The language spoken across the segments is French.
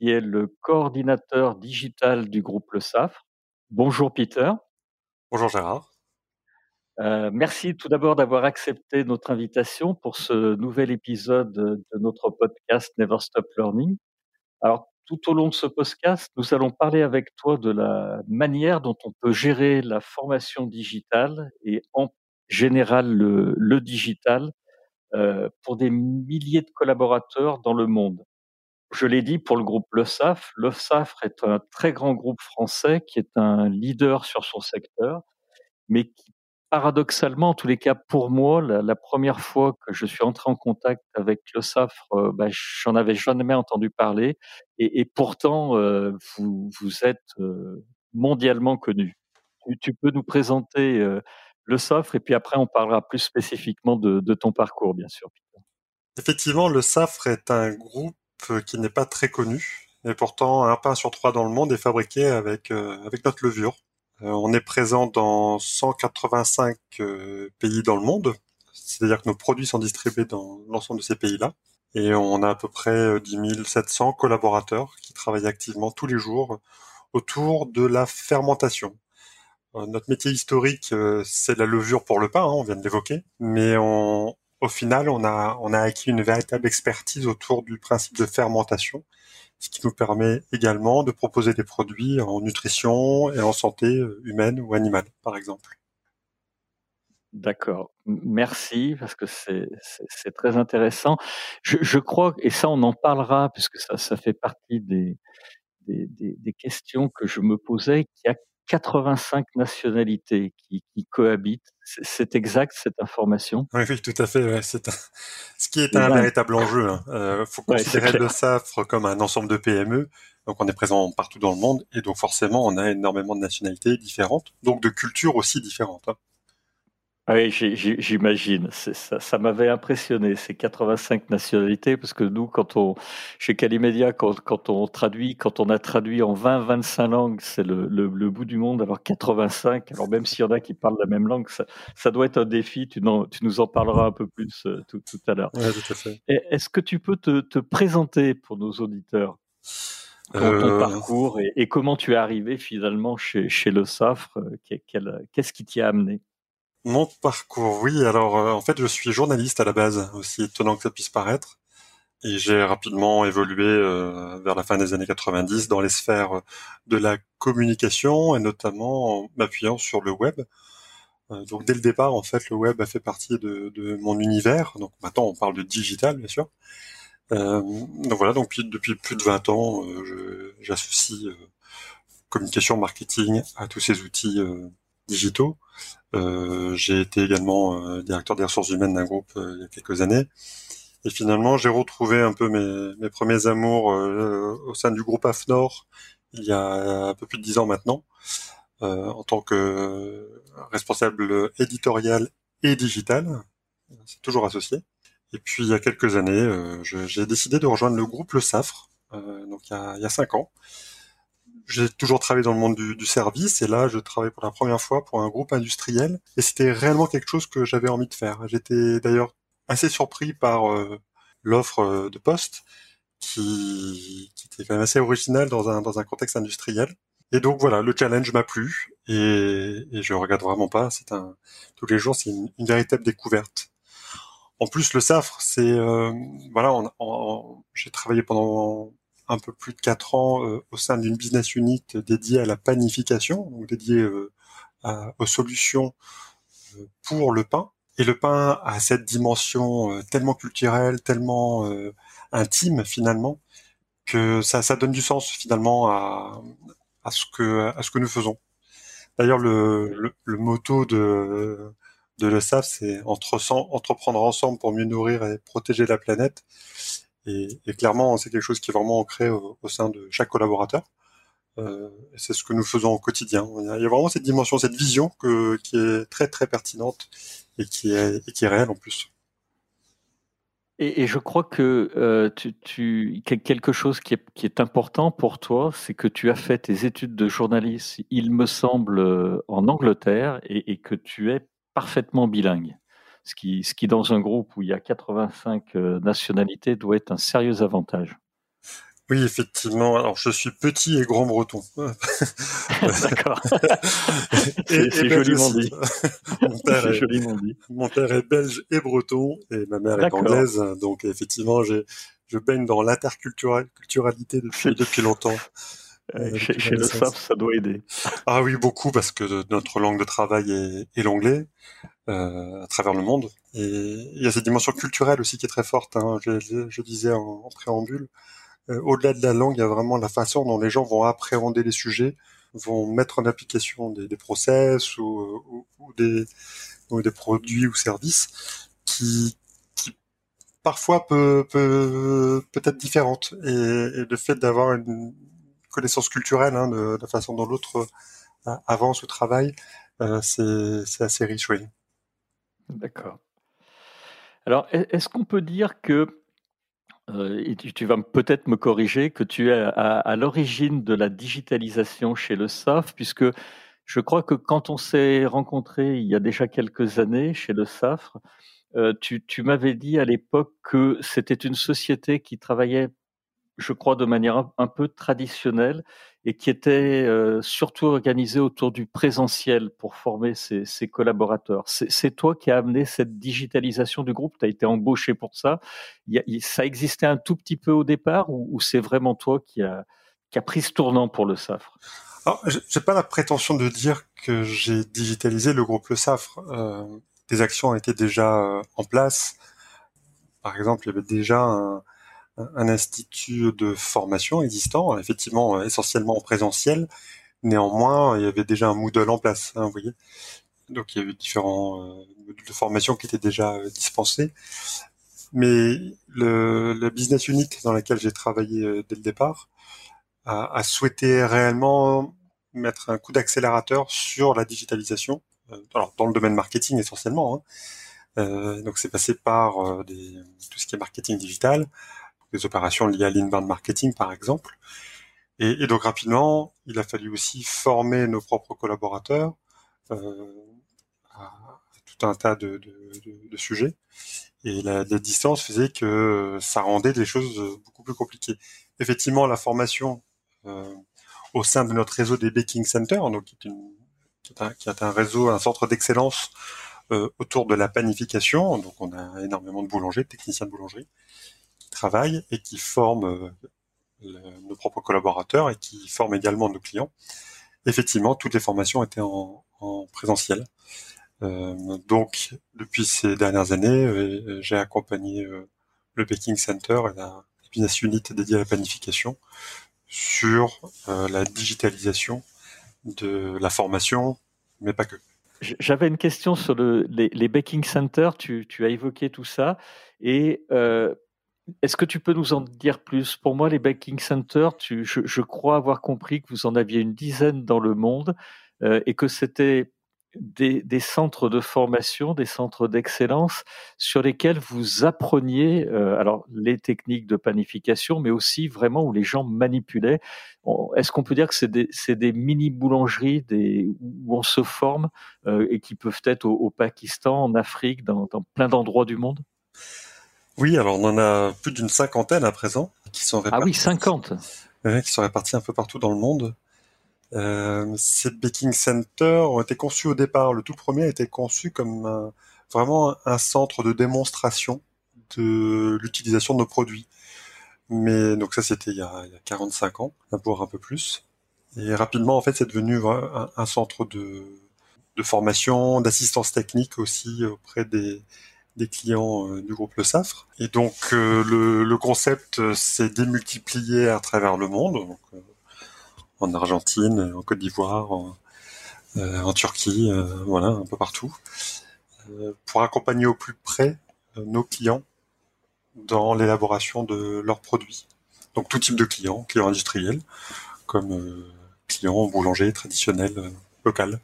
qui est le coordinateur digital du groupe Le SAF. Bonjour Peter. Bonjour Gérard. Euh, merci tout d'abord d'avoir accepté notre invitation pour ce nouvel épisode de notre podcast Never Stop Learning. Alors tout au long de ce podcast, nous allons parler avec toi de la manière dont on peut gérer la formation digitale et en général le, le digital euh, pour des milliers de collaborateurs dans le monde je l'ai dit pour le groupe Le SAF. Le SAF est un très grand groupe français qui est un leader sur son secteur, mais qui, paradoxalement, en tous les cas pour moi, la, première fois que je suis entré en contact avec le SAF, euh, bah, j'en avais jamais entendu parler, et, pourtant euh, vous, êtes euh, mondialement connu. Tu, peux nous présenter euh, le SAF, et puis après on parlera plus spécifiquement de, de ton parcours, bien sûr. Effectivement, le SAFRE est un groupe qui n'est pas très connu, et pourtant un pain sur trois dans le monde est fabriqué avec euh, avec notre levure. Euh, on est présent dans 185 pays dans le monde, c'est-à-dire que nos produits sont distribués dans l'ensemble de ces pays-là. Et on a à peu près 10 700 collaborateurs qui travaillent activement tous les jours autour de la fermentation. Notre métier historique, c'est la levure pour le pain, hein, on vient de l'évoquer, mais on, au final, on a, acquis une véritable expertise autour du principe de fermentation, ce qui nous permet également de proposer des produits en nutrition et en santé euh, humaine ou animale, par exemple. D'accord. Merci, parce que c'est très intéressant. Je, crois, et ça on en parlera, puisque ça, ça fait partie des, des questions que je me posais, qu'il y a 85 nationalités qui, qui cohabitent. C'est exact cette information? Oui, oui, tout à fait. Ouais. C'est un... ce qui est un ben, véritable enjeu. Il hein. euh, faut considérer le SAFRE comme un ensemble de PME. Donc on est présent partout dans le monde et donc forcément on a énormément de nationalités différentes, donc de cultures aussi différentes. Hein. Ah oui, j'imagine. Ça, ça m'avait impressionné, ces 85 nationalités, parce que nous, quand on, chez Calimedia, quand, quand on traduit, quand on a traduit en 20, 25 langues, c'est le, le, le, bout du monde. Alors 85, alors même s'il y en a qui parlent la même langue, ça, ça doit être un défi. Tu, tu, nous en parleras un peu plus euh, tout, tout, à l'heure. Ouais. Est-ce que tu peux te, te, présenter pour nos auditeurs? Ton euh... parcours et, et, comment tu es arrivé finalement chez, chez le SAFRE Qu'est-ce qui t'y a amené? Mon parcours, oui. Alors, euh, en fait, je suis journaliste à la base, aussi étonnant que ça puisse paraître. Et j'ai rapidement évolué euh, vers la fin des années 90 dans les sphères de la communication et notamment en m'appuyant sur le web. Euh, donc dès le départ, en fait, le web a fait partie de, de mon univers. Donc maintenant, on parle de digital, bien sûr. donc voilà, donc depuis, plus de 20 ans, j'associe communication, marketing à tous ces outils Euh, j'ai été également euh, directeur des ressources humaines d'un groupe euh, il y a quelques années. Et finalement, j'ai retrouvé un peu mes, premiers amours au sein du groupe AFNOR il y a un peu plus de dix ans maintenant, en tant que responsable éditorial et digital. C'est toujours associé. Et puis il y a quelques années, j'ai décidé de rejoindre le groupe Le Safre, donc il y a cinq ans j'ai toujours travaillé dans le monde du, du, service et là je travaille pour la première fois pour un groupe industriel et c'était réellement quelque chose que j'avais envie de faire. J'étais d'ailleurs assez surpris par euh, l'offre euh, de poste qui, qui, était quand même assez originale dans un, dans un contexte industriel. Et donc voilà, le challenge m'a plu et, et je regarde vraiment pas. C'est un tous les jours, c'est une, véritable découverte. En plus, le SAFRE, c'est euh, voilà, j'ai travaillé pendant un peu plus de quatre ans euh, au sein d'une business unit dédiée à la panification, donc dédiée euh, aux solutions euh, pour le pain. Et le pain a cette dimension tellement culturelle, tellement intime finalement, que ça, donne du sens finalement à, ce que nous faisons. D'ailleurs, le, motto de l'ESAF, c'est entre, entreprendre ensemble pour mieux nourrir et protéger la planète. Et, clairement, c'est quelque chose qui est vraiment ancré au, sein de chaque collaborateur. c'est ce que nous faisons au quotidien. Il y a, vraiment cette dimension, cette vision qui est très très pertinente et qui est, réelle en plus. Et, je crois que euh, tu, quelque chose qui est, qui est important pour toi, c'est que tu as fait tes études de journaliste, il me semble, euh, en Angleterre, et, que tu es parfaitement bilingue. Ce qui, ce qui, dans un groupe où il y a 85 euh, nationalités, doit être un sérieux avantage. Oui, effectivement. Alors, je suis petit et grand breton. D'accord. c'est joliment dit. mon, père est, joliment dit. mon père est belge et breton et ma mère est anglaise. Donc, effectivement, je baigne dans l'interculturalité depuis, depuis longtemps. Euh, chez, le SAF, ça doit aider. Ah oui, beaucoup, parce que notre langue de travail est, est l'anglais euh, à travers le monde. Et il y a cette dimension culturelle aussi qui est très forte. Hein. Je, je, disais en, en préambule, euh, au-delà de la langue, il y a vraiment la façon dont les gens vont appréhender les sujets, vont mettre en application des, process ou, des, des produits ou services qui, parfois peut, peut, être différente. Et, le fait d'avoir une connaissance culturelle hein, de, la façon dont l'autre euh, avance ou travaille, euh, c'est assez riche, oui. D'accord. Alors, est-ce qu'on peut dire que euh, et tu, vas peut-être me corriger, que tu es à, l'origine de la digitalisation chez le SAF, puisque je crois que quand on s'est rencontrés il y a déjà quelques années chez le SAF, euh, tu, tu m'avais dit à l'époque que c'était une société qui travaillait je crois, de manière un, peu traditionnelle et qui était euh, surtout organisée autour du présentiel pour former ses, collaborateurs. C'est toi qui as amené cette digitalisation du groupe, tu as été embauché pour ça? ça existait un tout petit peu au départ ou, c'est vraiment toi qui a, qui a pris ce tournant pour le SAFRE? J'ai pas la prétention de dire que j'ai digitalisé le groupe Le Safre. Euh, des actions étaient déjà euh, en place. Par exemple, il y avait déjà un, un institut de formation existant, effectivement euh, essentiellement en présentiel. Néanmoins, il y avait déjà un Moodle en place, hein, vous voyez. Donc il y avait différents euh, modules de formation qui étaient déjà euh, dispensés. Mais le, la business unit dans laquelle j'ai travaillé dès le départ a, souhaité réellement mettre un coup d'accélérateur sur la digitalisation, alors dans le domaine marketing essentiellement. Hein. donc c'est passé par des, tout ce qui est marketing digital, des opérations liées à l'inbound marketing, par exemple. Et, donc rapidement, il a fallu aussi former nos propres collaborateurs euh, à tout un tas de, sujets. Et la, distance faisait que ça rendait des choses beaucoup plus compliquées. Effectivement, la formation euh, au sein de notre réseau des baking centers, donc qui est, un, réseau, un centre d'excellence euh, autour de la panification. Donc on a énormément de boulangers, de techniciens de boulangerie et qui forment euh, nos propres collaborateurs et qui forment également nos clients. Effectivement, toutes les formations étaient en, présentiel. Euh, donc, depuis ces dernières années, euh, j'ai accompagné le Baking Center et la business unit dédiée à la planification sur la digitalisation de la formation, mais pas que. J'avais une question sur le, les, baking centers. Tu, as évoqué tout ça. Et est-ce que tu peux nous en dire plus? Pour moi, les baking centers, je, crois avoir compris que vous en aviez une dizaine dans le monde euh, et que c'était des, centres de formation, des centres d'excellence sur lesquels vous appreniez euh, alors les techniques de panification, mais aussi vraiment où les gens manipulaient. Est-ce qu'on peut dire que c'est des, mini boulangeries où on se forme euh, et qui peuvent être au, Pakistan, en Afrique, dans plein d'endroits du monde? Oui, alors on en a plus d'une cinquantaine à présent qui sont répartis. Ah oui, 50 Qui sont répartis un peu partout dans le monde. Euh, ces baking centers ont été conçus au départ. Le tout premier a été conçu comme vraiment un centre de démonstration de l'utilisation de nos produits. Mais donc ça c'était il, y a 45 ans, voire un peu plus. Et rapidement en fait c'est devenu un, centre de, de formation, d'assistance technique aussi auprès des, clients euh, du groupe Le Safre. Et donc euh, le, concept euh, s'est démultiplié à travers le monde, en Argentine, en Côte d'Ivoire, en, Turquie, voilà, un peu partout, pour accompagner au plus près nos clients dans l'élaboration de leurs produits. Donc tout type de clients, clients industriels, comme client boulanger traditionnel local.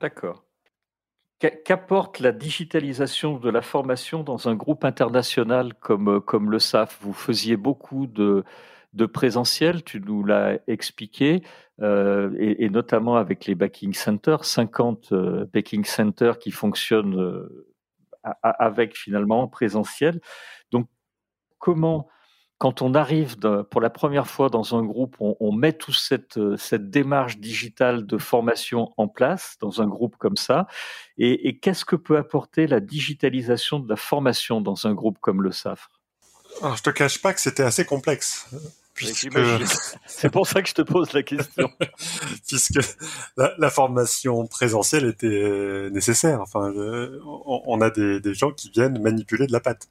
D'accord. Qu'apporte la digitalisation de la formation dans un groupe international comme, comme le SAF Vous faisiez beaucoup de, de présentiel, tu nous l'as expliqué, euh, et, notamment avec les backing centers, 50 euh, backing centers qui fonctionnent euh, avec finalement présentiel. Donc, comment quand on arrive pour la première fois dans un groupe, on, met toute cette, cette, démarche digitale de formation en place dans un groupe comme ça. Et, qu'est-ce que peut apporter la digitalisation de la formation dans un groupe comme le SAFRE? Alors, je te cache pas que c'était assez complexe. Puisque... C'est pour ça que je te pose la question. puisque la, formation présentielle était nécessaire. Enfin, on, a des, des, gens qui viennent manipuler de la pâte.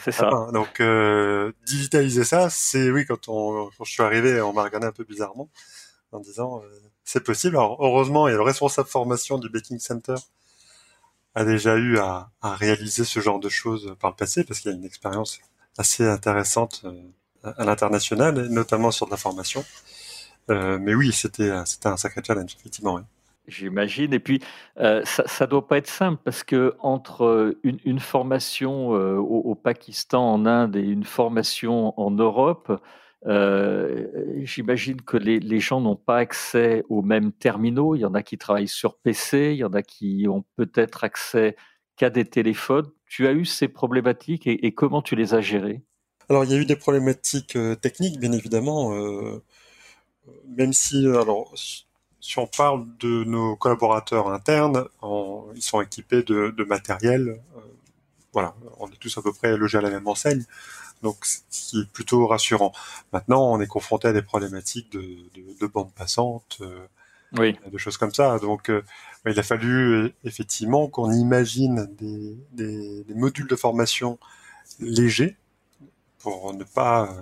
C'est ça. Donc euh, digitaliser ça, c'est oui quand, on, quand je suis arrivé, on m'a regardé un peu bizarrement en disant euh, c'est possible. Alors heureusement, il y a le responsable formation du Baking Center a déjà eu à, à, réaliser ce genre de choses par le passé parce qu'il y a une expérience assez intéressante euh, à l'international, notamment sur de la formation. Euh, mais oui, c'était c'était un sacré challenge effectivement. Oui. J'imagine. Et puis, euh, ça ne doit pas être simple parce que entre euh, une, formation euh, au, Pakistan, en Inde et une formation en Europe, j'imagine que les, les gens n'ont pas accès aux mêmes terminaux. Il y en a qui travaillent sur PC, il y en a qui ont peut-être accès qu'à des téléphones. Tu as eu ces problématiques et, et, comment tu les as gérées? Alors, il y a eu des problématiques techniques, bien évidemment. même si, alors, si on parle de nos collaborateurs internes, ils sont équipés de, matériel. Euh, voilà, on est tous à peu près logés à la même enseigne, donc ce qui est plutôt rassurant. Maintenant, on est confronté à des problématiques de, de, bande passante, euh, oui. de choses comme ça. Donc, euh, il a fallu effectivement qu'on imagine des, des, modules de formation légers pour ne pas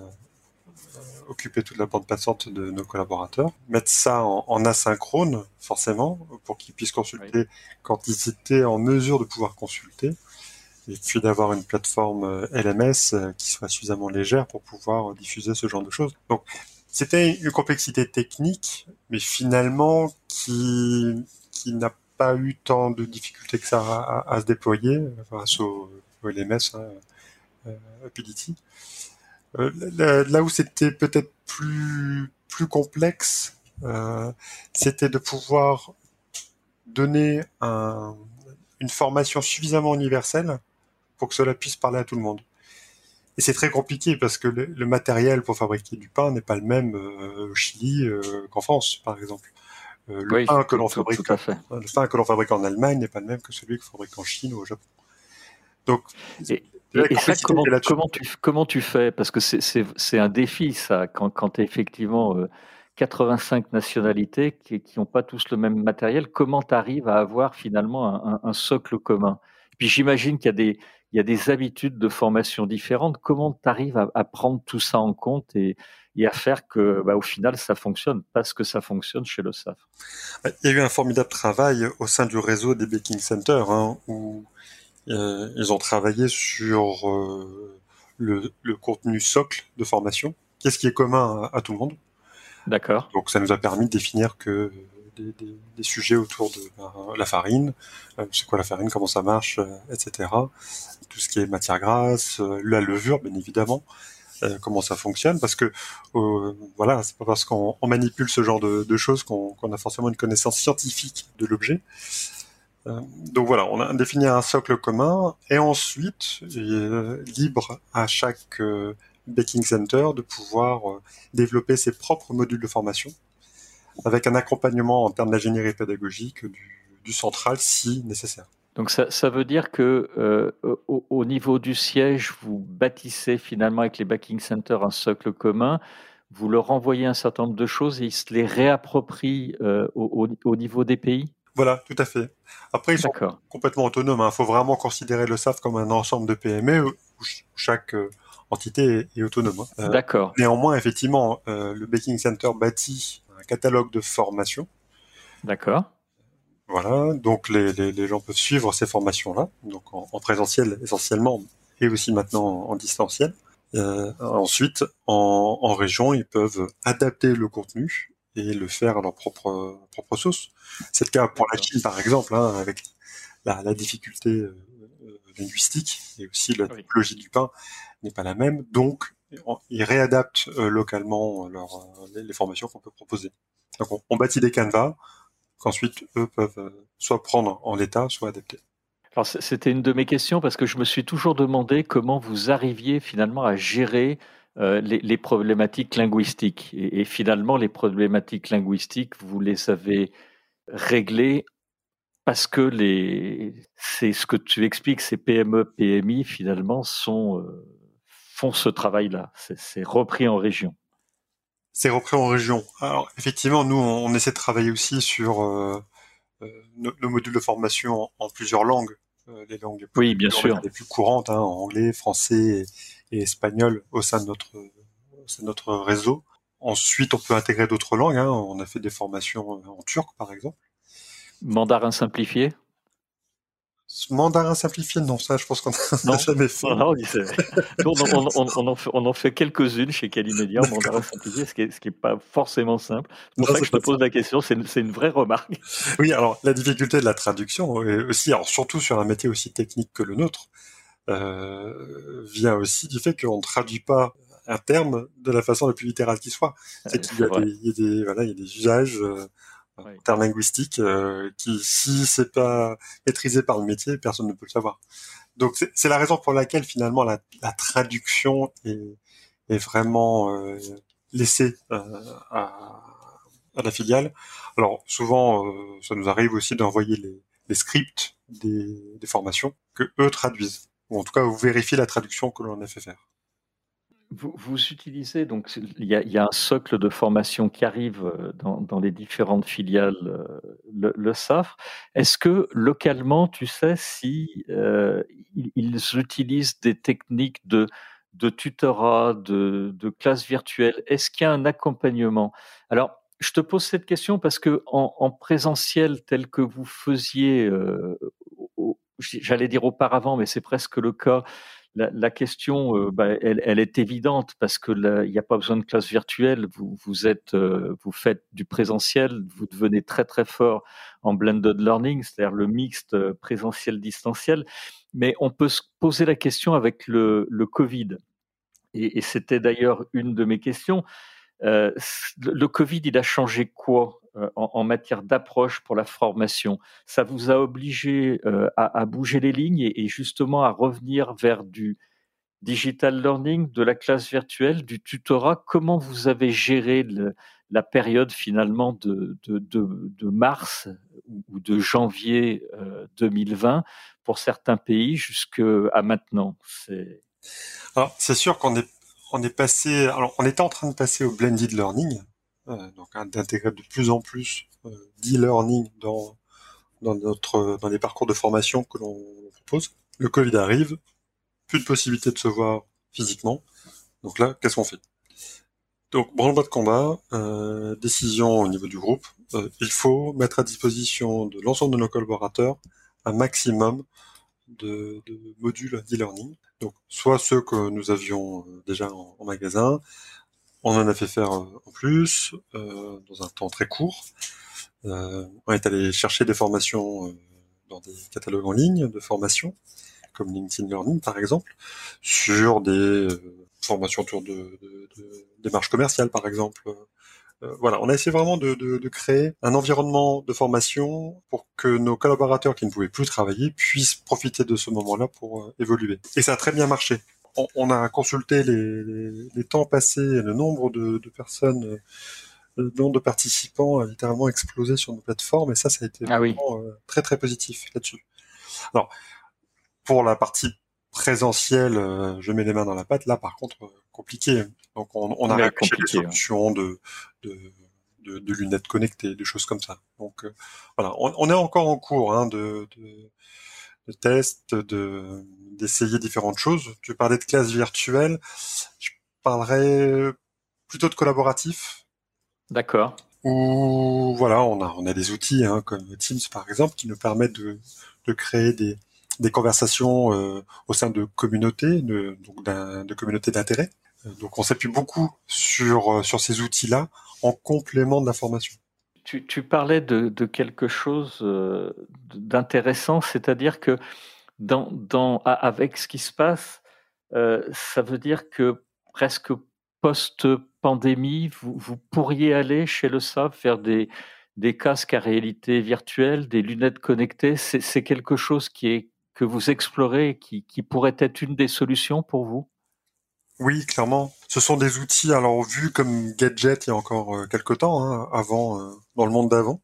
occuper toute la bande passante de nos collaborateurs, mettre ça en, asynchrone, forcément, pour qu'ils puissent consulter quand ils étaient en mesure de pouvoir consulter, et puis d'avoir une plateforme euh, LMS euh, qui soit suffisamment légère pour pouvoir diffuser ce genre de choses. Donc, c'était une complexité technique, mais finalement qui, qui n'a pas eu tant de difficultés que ça à, se déployer grâce au, LMS, hein, euh, euh, là où c'était peut-être plus plus complexe, euh, c'était de pouvoir donner un, une formation suffisamment universelle pour que cela puisse parler à tout le monde. Et c'est très compliqué parce que le, matériel pour fabriquer du pain n'est pas le même euh, au Chili euh, qu'en France, par exemple. Euh, le pain que l'on fabrique, le pain que l'on fabrique en Allemagne n'est pas le même que celui que fabrique en Chine ou au Japon. Donc, et, ça, comment, comment, tu, comment tu fais? Parce que c'est un défi, ça, quand, quand tu effectivement 85 euh, nationalités qui n'ont pas tous le même matériel, comment tu arrives à avoir finalement un, un, socle commun? Puis j'imagine qu'il y, a des, il y a des habitudes de formation différentes. Comment tu arrives à, à, prendre tout ça en compte et, et à faire que, bah, au final, ça fonctionne? Parce que ça fonctionne chez le SAF Il y a eu un formidable travail au sein du réseau des Baking Centers, hein, où euh, ils ont travaillé sur euh, le, le, contenu socle de formation. Qu'est-ce qui est commun à, tout le monde D'accord. Donc ça nous a permis de définir que des, des, des sujets autour de ben, la farine, euh, c'est quoi la farine, comment ça marche, etc. Tout ce qui est matière grasse, la levure, bien évidemment, comment ça fonctionne, parce que voilà, c'est pas parce qu'on manipule ce genre de, de choses qu'on a forcément une connaissance scientifique de l'objet. Euh, donc voilà, on a défini un socle commun et ensuite euh, libre à chaque euh, baking center de pouvoir développer ses propres modules de formation avec un accompagnement en termes d'ingénierie pédagogique du, central si nécessaire. Donc ça, veut dire que au, niveau du siège, vous bâtissez finalement avec les backing centers un socle commun, vous leur envoyez un certain nombre de choses et ils se les réapproprient au niveau des pays? Voilà, tout à fait. Après, ils sont complètement autonomes. Il hein. faut vraiment considérer le SAF comme un ensemble de PME où chaque euh, entité est, autonome. Hein. Euh, D'accord. Néanmoins, effectivement, euh, le Baking Center bâtit un catalogue de formation. D'accord. Voilà, donc les, les, les, gens peuvent suivre ces formations-là, donc en, en, présentiel essentiellement, et aussi maintenant en, distanciel. Euh, ensuite, en, en, région, ils peuvent adapter le contenu et le faire à leur propre propre sauce. C'est le cas pour la Chine par exemple, hein, avec la, la difficulté euh, linguistique et aussi la typologie du pain n'est pas la même. Donc ils réadaptent localement leur, les, formations qu'on peut proposer. Donc on, on bâtit des canevas qu'ensuite eux peuvent soit prendre en l'état, soit adapter. Alors c'était une de mes questions parce que je me suis toujours demandé comment vous arriviez finalement à gérer euh, les, problématiques linguistiques. Et, finalement, les problématiques linguistiques, vous les avez réglées parce que les, c'est ce que tu expliques, ces PME, PMI finalement sont, euh, font ce travail-là. C'est repris en région. C'est repris en région. Alors effectivement, nous, on, essaie de travailler aussi sur euh, nos, modules de formation en, plusieurs langues. les langues les plus, oui, bien sûr. les plus courantes, hein, anglais, français et espagnol au sein de notre, notre réseau. Ensuite, on peut intégrer d'autres langues. Hein. On a fait des formations en turc, par exemple. Mandarin simplifié? Mandarin simplifié, non, ça, je pense qu'on n'a jamais fait. Non, on, en fait, quelques-unes chez Calimedia en mandarin simplifié, ce qui n'est pas forcément simple. C'est pour ça que je te pose la question, c'est une, vraie remarque. Oui, alors la difficulté de la traduction, aussi, alors surtout sur un métier aussi technique que le nôtre, euh, vient aussi du fait qu'on ne traduit pas un terme de la façon la plus littérale qui soit. C'est qu'il y, a des, voilà, il y a des usages euh, termes linguistiques euh, qui, si c'est pas maîtrisé par le métier, personne ne peut le savoir. Donc c'est la raison pour laquelle finalement la, la traduction est, est vraiment euh, laissée euh, à, à, la filiale. Alors souvent, ça nous arrive aussi d'envoyer les, les, scripts des, des formations que eux traduisent ou en tout cas vous vérifiez la traduction que l'on a fait faire. Vous, vous, utilisez donc il y, a, un socle de formation qui arrive euh, dans, dans les différentes filiales, euh, le, le. Est-ce que localement, tu sais si euh, ils, utilisent des techniques de, de tutorat, de, de classe virtuelle? Est-ce qu'il y a un accompagnement? Alors, je te pose cette question parce que en, en présentiel tel que vous faisiez j'allais dire auparavant, mais c'est presque le cas. La, question, euh, bah, elle, est évidente parce que il n'y a pas besoin de classe virtuelle. Vous, vous êtes, euh, vous faites du présentiel, vous devenez très très fort en blended learning, c'est-à-dire le mixte euh, présentiel-distanciel. Mais on peut se poser la question avec le, Covid. Et, c'était d'ailleurs une de mes questions. Le Covid, il a changé quoi? Euh, en, matière d'approche pour la formation. Ça vous a obligé euh, à, bouger les lignes et, justement à revenir vers du digital learning, de la classe virtuelle, du tutorat. Comment vous avez géré la période finalement de, mars ou de janvier 2020 pour certains pays jusqu'à maintenant? C'est sûr qu'on est est passé, alors on était en train de passer au blended learning, euh, donc hein, d'intégrer de plus en plus euh, d'e-learning dans dans notre dans les parcours de formation que l'on propose. Le Covid arrive, plus de possibilité de se voir physiquement. Donc là, qu'est-ce qu'on fait? Donc branle-bas de combat, euh, décision au niveau du groupe. Euh, il faut mettre à disposition de l'ensemble de nos collaborateurs un maximum de, modules d'e-learning. Donc, soit ceux que nous avions euh, déjà en, magasin, on en a fait faire euh, en plus, euh, dans un temps très court. Euh, on est allé chercher des formations dans des catalogues en ligne de formation, comme LinkedIn Learning par exemple, sur des formations autour de, de, démarches commerciales par exemple, voilà, on a essayé vraiment de, créer un environnement de formation pour que nos collaborateurs qui ne pouvaient plus travailler puissent profiter de ce moment-là pour évoluer. Et ça a très bien marché. On, on a consulté les, les, les, temps passés, le nombre de, de personnes euh, le nombre de participants a littéralement explosé sur nos plateformes et ça, ça a été ah vraiment très très positif là-dessus. Alors, pour la partie présentielle, je mets les mains dans la pâte. Là, par contre, compliqué. Donc on, on a réfléchi des solutions de, de, de, de, lunettes connectées, des choses comme ça. Donc euh, voilà, on, on, est encore en cours hein, de, de, de tests, de d'essayer différentes choses. Tu parlais de classe virtuelle, je parlerais plutôt de collaboratif. D'accord. Ou voilà, on a on a des outils hein, comme Teams par exemple qui nous permettent de, de créer des des conversations euh, au sein de communautés, de, donc de communautés d'intérêt. Donc on s'appuie beaucoup sur, sur ces outils-là en complément de la formation. Tu, parlais de, quelque chose d'intéressant, c'est-à-dire que avec ce qui se passe, euh, ça veut dire que presque post-pandémie, vous, pourriez aller chez le SAP faire des, casques à réalité virtuelle, des lunettes connectées. C'est quelque chose que vous explorez, qui, qui pourrait être une des solutions pour vous? Oui, clairement. Ce sont des outils, alors vus comme gadget il y a encore euh, quelques temps, hein, avant, euh, dans le monde d'avant,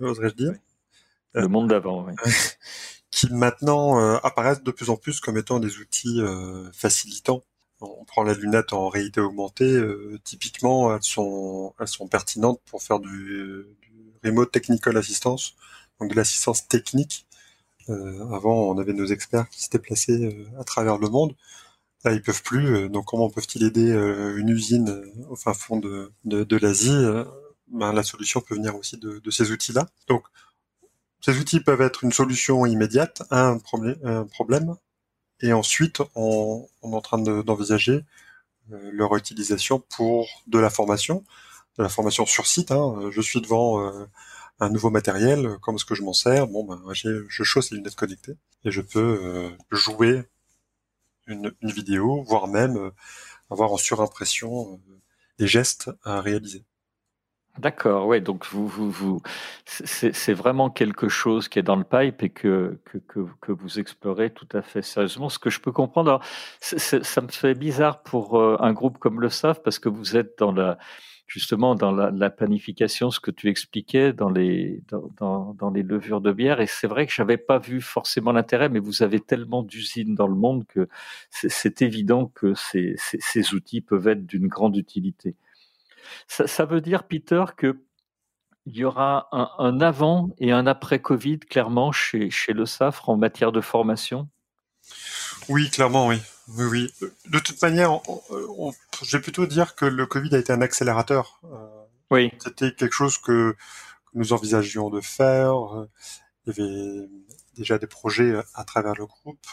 oserais-je dire. Le monde d'avant, oui. qui maintenant euh, apparaissent de plus en plus comme étant des outils euh, facilitants. On prend la lunette en réalité augmentée, euh, typiquement elles sont elles sont pertinentes pour faire du, du remote technical assistance, donc de l'assistance technique. avant, on avait nos experts qui se déplaçaient à travers le monde. Là, ils peuvent plus. donc, comment peuvent-ils aider une usine au fin fond de, de, de l'Asie ben, La solution peut venir aussi de, de ces outils-là. Donc, ces outils peuvent être une solution immédiate à un, problème, et ensuite on, est en train d'envisager euh, leur utilisation pour de la formation, de la formation sur site. Hein. Je suis devant euh, un nouveau matériel, comme ce que je m'en sers? Bon, ben, je chausse les lunettes connectées et je peux euh, jouer une, vidéo, voire même avoir en surimpression des gestes à réaliser. D'accord, ouais, donc vous, c'est vraiment quelque chose qui est dans le pipe et que, que, que, vous explorez tout à fait sérieusement. Ce que je peux comprendre, ça me fait bizarre pour euh, un groupe comme le SAF parce que vous êtes dans la, justement dans la, la planification, ce que tu expliquais dans les, levures de bière. Et c'est vrai que j'avais pas vu forcément l'intérêt, mais vous avez tellement d'usines dans le monde que c'est évident que ces, outils peuvent être d'une grande utilité. Ça, veut dire, Peter, que il y aura un, un, avant et un après Covid, clairement, chez, chez le SAFRE en matière de formation? Oui, clairement, oui. Oui, oui. De toute manière, on, on, je vais plutôt dire que le Covid a été un accélérateur. Euh, oui. C'était quelque chose que, que, nous envisagions de faire. Il y avait déjà des projets à travers le groupe.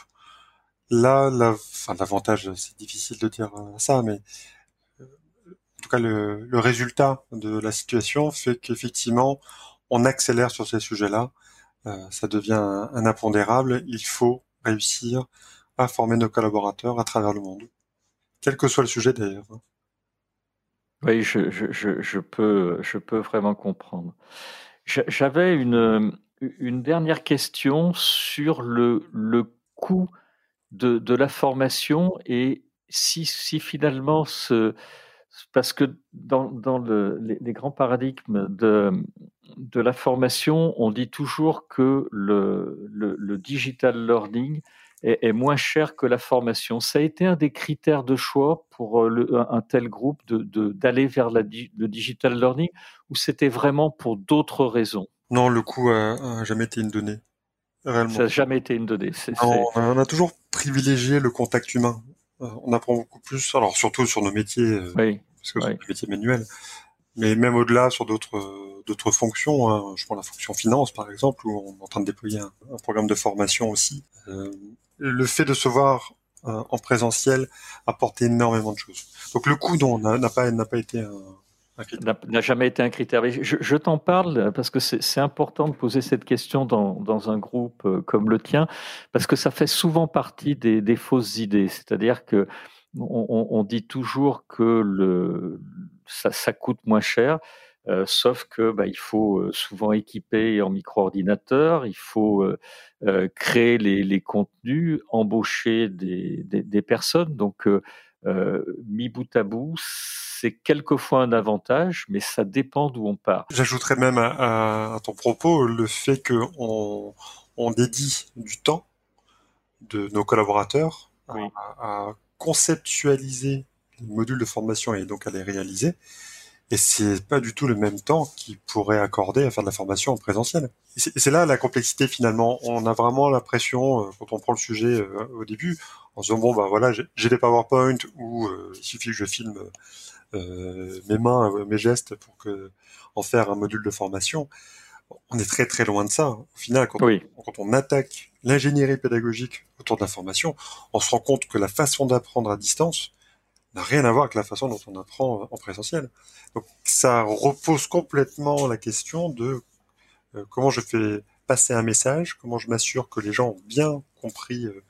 Là, l'avantage, c'est difficile de dire ça, mais en tout cas le, le, résultat de la situation fait qu'effectivement on accélère sur ces sujets-là. Euh, ça devient un, un, impondérable. Il faut réussir à former nos collaborateurs à travers le monde, quel que soit le sujet d'ailleurs. Oui, je, peux, je peux vraiment comprendre. J'avais une, dernière question sur le, coût de, la formation et si, si finalement ce, parce que dans, dans le, les, grands paradigmes de, la formation, on dit toujours que le digital learning est, est, moins cher que la formation. Ça a été un des critères de choix pour euh, le, un tel groupe d'aller de, de, vers la, le digital learning ou c'était vraiment pour d'autres raisons? Non, le coût n'a jamais été une donnée. Réellement. Ça n'a jamais été une donnée. Non, on a toujours privilégié le contact humain. Euh, on apprend beaucoup plus, alors surtout sur nos métiers, euh, oui, parce que oui. c'est des métiers manuels, mais même au-delà sur d'autres d'autres fonctions. Hein. Je prends la fonction finance par exemple, où on est en train de déployer un, un programme de formation aussi. Euh, le fait de se voir euh, en présentiel apporte énormément de choses. Donc le coût n'a pas n'a pas été un, n'a jamais été un critère. Je, je t'en parle parce que c'est important de poser cette question dans, dans, un groupe euh, comme le tien, parce que ça fait souvent partie des, des fausses idées. C'est-à-dire que on, dit toujours que le, ça coûte moins cher. Euh, sauf que bah, il faut euh, souvent équiper en micro-ordinateur, il faut euh, euh, créer les, les, contenus, embaucher des, des, des personnes. Donc, mis bout à bout, c'est quelquefois un avantage, mais ça dépend d'où on part. J'ajouterais même à, à, ton propos le fait qu'on on dédie du temps de nos collaborateurs oui. à, à, conceptualiser les modules de formation et donc à les réaliser. Et c'est pas du tout le même temps qu'ils pourraient accorder à faire de la formation en présentiel. C'est là la complexité finalement. On a vraiment l'impression, euh, quand on prend le sujet euh, au début, en se disant bon bah voilà, j'ai des PowerPoint où euh, il suffit que je filme euh, mes mains, mes gestes pour que en faire un module de formation. On est très très loin de ça. Au final, quand, oui. on, quand on attaque l'ingénierie pédagogique autour de la formation, on se rend compte que la façon d'apprendre à distance n'a rien à voir avec la façon dont on apprend en présentiel. Donc ça repose complètement la question de euh, comment je fais passer un message, comment je m'assure que les gens ont bien compris euh,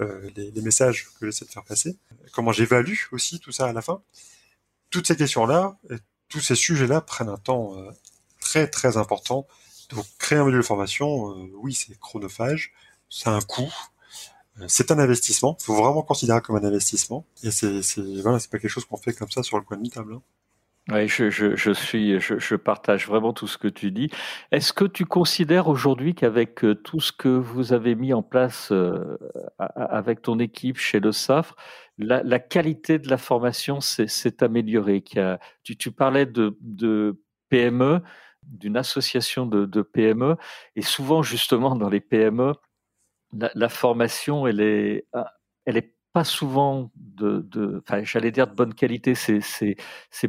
euh, les, messages que j'essaie de faire passer, comment j'évalue aussi tout ça à la fin. Toutes ces questions-là, tous ces sujets-là prennent un temps très très important. Donc créer un module de formation, oui, c'est chronophage, c'est un coût, c'est un investissement. Il faut vraiment considérer comme un investissement. Et c'est, voilà, c'est pas quelque chose qu'on fait comme ça sur le coin de table. Hein. Oui, je, suis, je, partage vraiment tout ce que tu dis. Est-ce que tu considères aujourd'hui qu'avec euh, tout ce que vous avez mis en place euh, avec ton équipe chez le SAFRE, la, qualité de la formation s'est améliorée? Tu, parlais de, PME, d'une association de, de, PME, et souvent justement dans les PME, la, formation, elle est, elle est pas souvent de, enfin, j'allais dire de bonne qualité, c'est,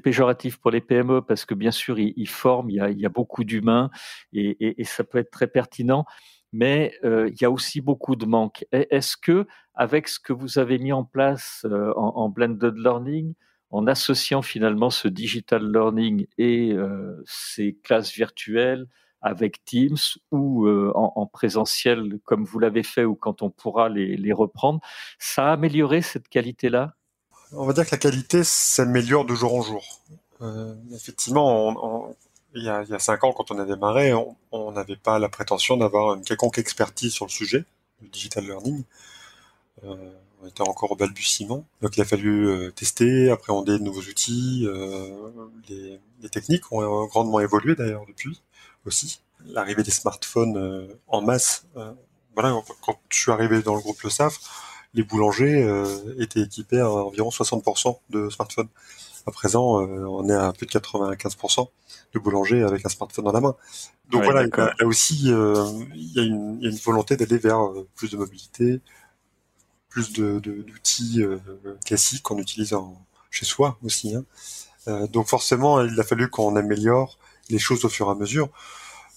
péjoratif pour les PME parce que bien sûr, ils, forment, il y a, il y a beaucoup d'humains et, et, ça peut être très pertinent, mais euh, il y a aussi beaucoup de manques. Est-ce que, avec ce que vous avez mis en place euh, en, en, blended learning, en associant finalement ce digital learning et euh, ces classes virtuelles, avec Teams ou euh, en, en, présentiel comme vous l'avez fait ou quand on pourra les, reprendre. Ça a amélioré cette qualité-là? On va dire que la qualité s'améliore de jour en jour. Euh, effectivement, il, y a, il cinq ans, quand on a démarré, on n'avait pas la prétention d'avoir une quelconque expertise sur le sujet du digital learning. Euh, on était encore au balbutiement. Donc il a fallu tester, appréhender de nouveaux outils. Les, techniques ont grandement évolué d'ailleurs depuis aussi. L'arrivée des smartphones euh, en masse. Euh, voilà, quand je suis arrivé dans le groupe Le SAF, les boulangers euh, étaient équipés à environ 60% de smartphones. À présent, on est à plus de 95% de boulangers avec un smartphone dans la main. Donc ouais, voilà, a aussi il y a, une, y a une volonté d'aller vers plus de mobilité, plus de, d'outils classiques qu'on utilise en, chez soi aussi. Hein. Euh, donc forcément, il a fallu qu'on améliore les choses au fur et à mesure.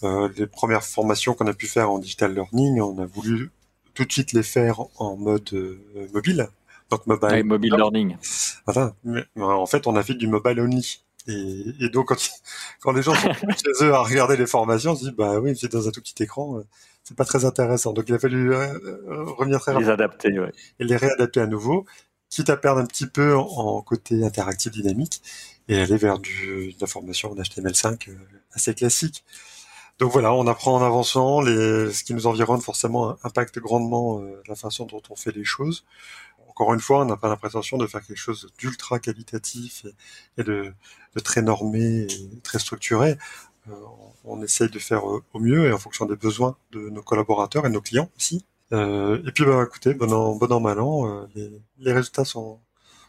Euh, les premières formations qu'on a pu faire en digital learning, on a voulu tout de suite les faire en mode euh, mobile. Donc mobile, ouais, mobile learning. Voilà. Mais, en fait, on a fait du mobile only. Et, et donc quand, quand, les gens sont chez eux à regarder les formations, on se dit bah oui, c'est dans un tout petit écran, euh, c'est pas très intéressant. Donc il a fallu euh, revenir très les adapter, ouais. et les réadapter à nouveau, quitte à perdre un petit peu en, côté interactif dynamique et aller vers du, de la formation en HTML5 euh, assez classique. Donc voilà, on apprend en avançant, les, ce qui nous environne forcément impacte grandement euh, la façon dont on fait les choses. Encore une fois, on n'a pas l'impression de faire quelque chose d'ultra qualitatif et, de, très normé et très structuré. Euh, on, essaye de faire au mieux et en fonction des besoins de nos collaborateurs et nos clients aussi. Euh, et puis, bah, écoutez, bon an, bon an, mal an, euh, les, les résultats sont,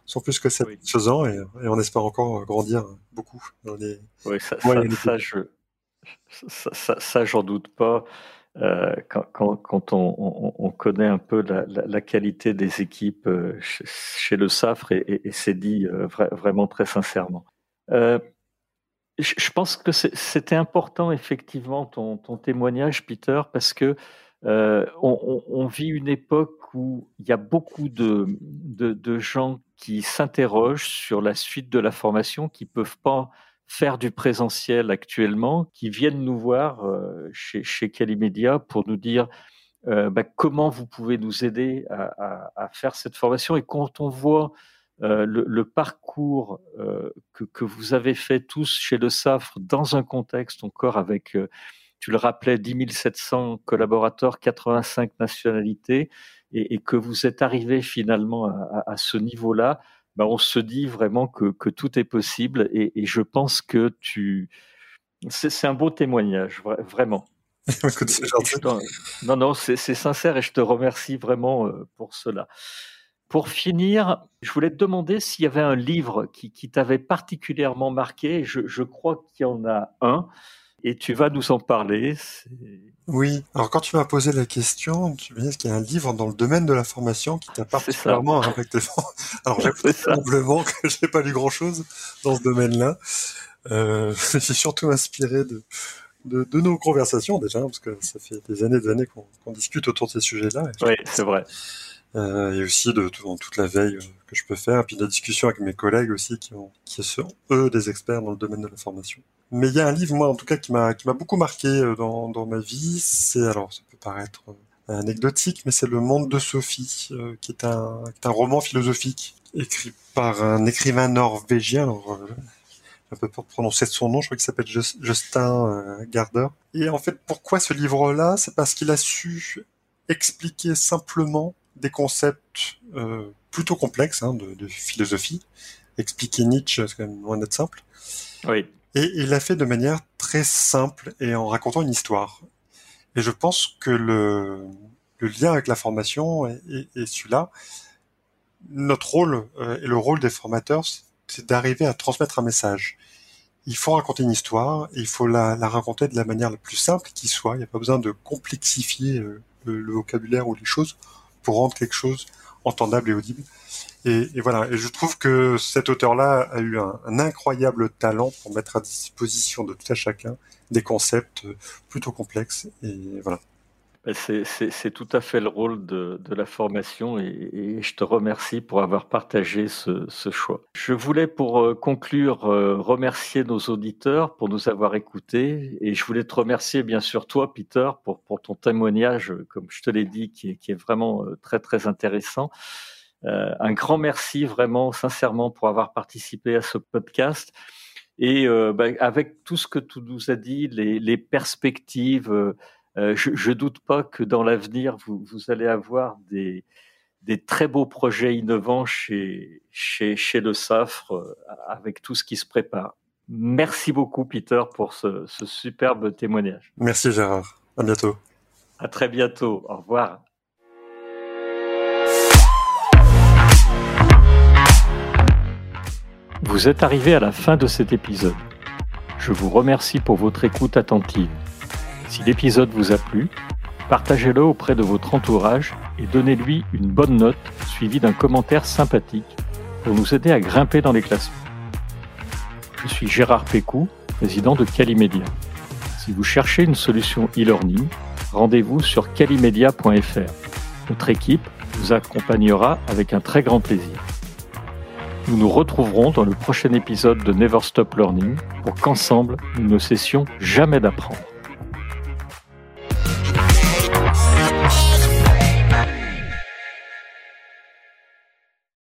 sont plus que satisfaisants oui. et, et, on espère encore grandir beaucoup dans les. Oui, ça, ça, ça, je, ça, ça, ça j'en doute pas. Euh, quand, quand, quand on, on, on, connaît un peu la, la, la qualité des équipes euh, chez, chez, le SAFRE et, et, et c'est dit euh, vra vraiment très sincèrement. Euh, je, je, pense que c'était important effectivement ton, ton, témoignage, Peter, parce que euh, on, vit une époque où il y a beaucoup de, gens qui s'interrogent sur la suite de la formation, qui peuvent pas faire du présentiel actuellement, qui viennent nous voir euh, chez, chez Calimedia pour nous dire euh, bah, comment vous pouvez nous aider à, faire cette formation. Et quand on voit le, parcours que, que, vous avez fait tous chez le SAFRE dans un contexte encore avec, tu le rappelais, 10 700 collaborateurs, 85 nationalités, et, et que vous êtes arrivé finalement à, à ce niveau-là, ben, on se dit vraiment que, que tout est possible et, et, je pense que tu c'est un beau témoignage vraiment. Écoute, non non c'est sincère et je te remercie vraiment euh, pour cela. Pour finir je voulais te demander s'il y avait un livre qui, qui t'avait particulièrement marqué je, je crois qu'il y en a un et tu vas nous en parler. Oui, alors quand tu m'as posé la question, tu me dis qu'il y a un livre dans le domaine de la formation qui t'a particulièrement impacté. Alors j'avoue probablement que j'ai pas lu grand-chose dans ce domaine-là. Euh, j'ai surtout inspiré de, de, nos conversations déjà, parce que ça fait des années et des années qu'on discute autour de ces sujets-là. Oui, c'est vrai. Euh, et aussi de, toute la veille euh, que je peux faire, et puis de la discussion avec mes collègues aussi qui, ont, qui sont eux des experts dans le domaine de la formation. Mais il y a un livre moi en tout cas qui m'a qui m'a beaucoup marqué euh, dans, dans ma vie. C'est alors ça peut paraître anecdotique, mais c'est Le Monde de Sophie, qui est un qui est un roman philosophique écrit par un écrivain norvégien. Alors, un peu peur de prononcer son nom, je crois qu'il s'appelle Justin Garder. Et en fait, pourquoi ce livre-là? C'est parce qu'il a su expliquer simplement des concepts euh, plutôt complexes hein, de, de, philosophie. Expliquer Nietzsche, c'est quand même loin d'être simple. Oui. Et il l'a fait de manière très simple et en racontant une histoire. Et je pense que le, le lien avec la formation est, est, celui-là. Notre rôle euh, et le rôle des formateurs, c'est d'arriver à transmettre un message. Il faut raconter une histoire, et il faut la, la, raconter de la manière la plus simple qui soit. Il n'y a pas besoin de complexifier euh, le, le, vocabulaire ou les choses rendre quelque chose entendable et audible. Et, voilà. Et je trouve que cet auteur-là a eu un, un, incroyable talent pour mettre à disposition de tout à chacun des concepts plutôt complexes. Et voilà. Ben, c'est tout à fait le rôle de, de la formation et, et, je te remercie pour avoir partagé ce, ce, choix. Je voulais pour euh, conclure euh, remercier nos auditeurs pour nous avoir écoutés et je voulais te remercier bien sûr toi Peter pour, pour ton témoignage comme je te l'ai dit qui est, qui est, vraiment euh, très très intéressant. Euh, un grand merci vraiment sincèrement pour avoir participé à ce podcast. Et euh, ben, avec tout ce que tu nous as dit, les, les perspectives, euh, je ne doute pas que dans l'avenir, vous, vous, allez avoir des, des, très beaux projets innovants chez, chez, chez le SAFRE euh, avec tout ce qui se prépare. Merci beaucoup, Peter, pour ce, ce superbe témoignage. Merci, Gérard. À bientôt. À très bientôt. Au revoir. Vous êtes arrivé à la fin de cet épisode. Je vous remercie pour votre écoute attentive. Si l'épisode vous a plu, partagez-le auprès de votre entourage et donnez-lui une bonne note suivie d'un commentaire sympathique pour nous aider à grimper dans les classements. Je suis Gérard Pécou, président de Calimedia. Si vous cherchez une solution e-learning, rendez-vous sur calimedia.fr. Notre équipe vous accompagnera avec un très grand plaisir. Nous nous retrouverons dans le prochain épisode de Never Stop Learning pour qu'ensemble, nous ne cessions jamais d'apprendre.